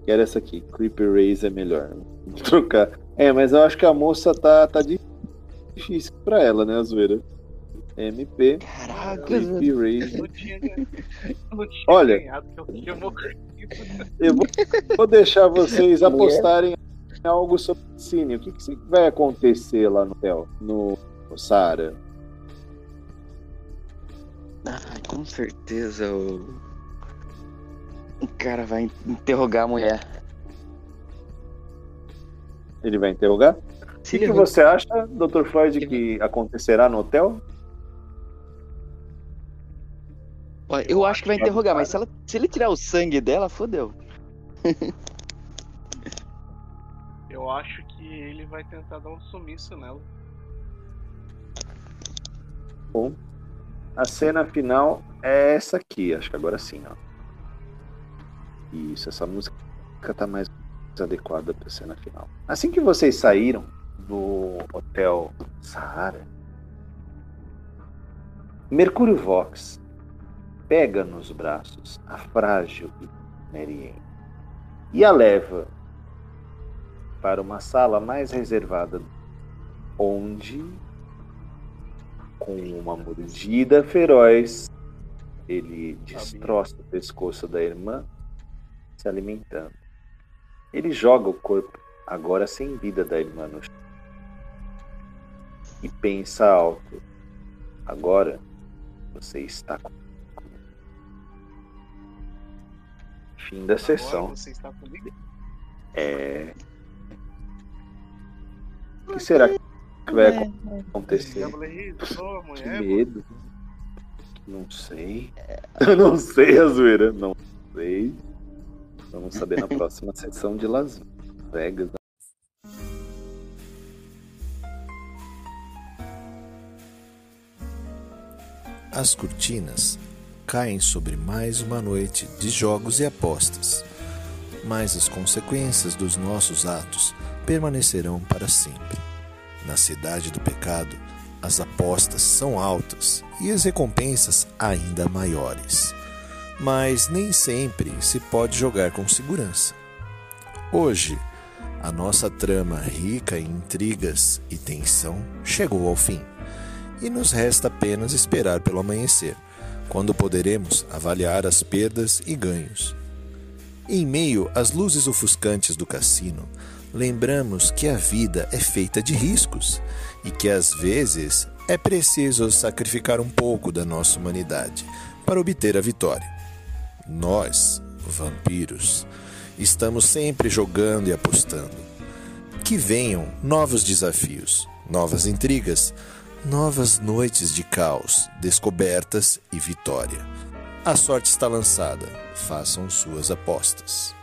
Quero essa aqui. Creeper Race é melhor. <laughs> Vou trocar. É, mas eu acho que a moça tá, tá difícil pra ela, né, a zoeira? MP, Caraca, tinha Olha. ganhado, que eu tinha morrido. Eu vou, vou deixar vocês apostarem em algo sobre o cine. O que, que vai acontecer lá no hotel? No, no Sara? Ah, com certeza o... o cara vai interrogar a mulher. Ele vai interrogar? O Se que, que você acha, Dr. Floyd, que acontecerá no hotel? Eu acho que vai interrogar, mas se, ela- se ele tirar o sangue dela, fodeu. <laughs> Eu acho que ele vai tentar dar um sumiço nela. Bom, a cena final é essa aqui, acho que agora sim, ó. Isso, essa música tá mais adequada para a cena final. Assim que vocês saíram do hotel Sahara, Mercúrio Vox pega nos braços a frágil Marianne e a leva para uma sala mais reservada, onde com uma mordida feroz, ele destroça o pescoço da irmã, se alimentando. Ele joga o corpo, agora sem vida, da irmã no chão. E pensa alto: agora você está com. Fim da sessão. Agora você está comigo? É. O que será que vai acontecer? Diabo irritou a Que medo. Não sei. <laughs> Eu não sei, a zoeira. Não sei. Vamos saber na próxima sessão de Las Vegas. As cortinas caem sobre mais uma noite de jogos e apostas, mas as consequências dos nossos atos permanecerão para sempre. Na cidade do pecado, as apostas são altas e as recompensas ainda maiores, mas nem sempre se pode jogar com segurança. Hoje, a nossa trama rica em intrigas e tensão chegou ao fim e nos resta apenas esperar pelo amanhecer, quando poderemos avaliar as perdas e ganhos. Em meio às luzes ofuscantes do cassino, lembramos que a vida é feita de riscos e que às vezes é preciso sacrificar um pouco da nossa humanidade para obter a vitória. Nós, vampiros, estamos sempre jogando e apostando. Que venham novos desafios, novas intrigas, novas noites de caos, descobertas e vitória. A sorte está lançada, façam suas apostas.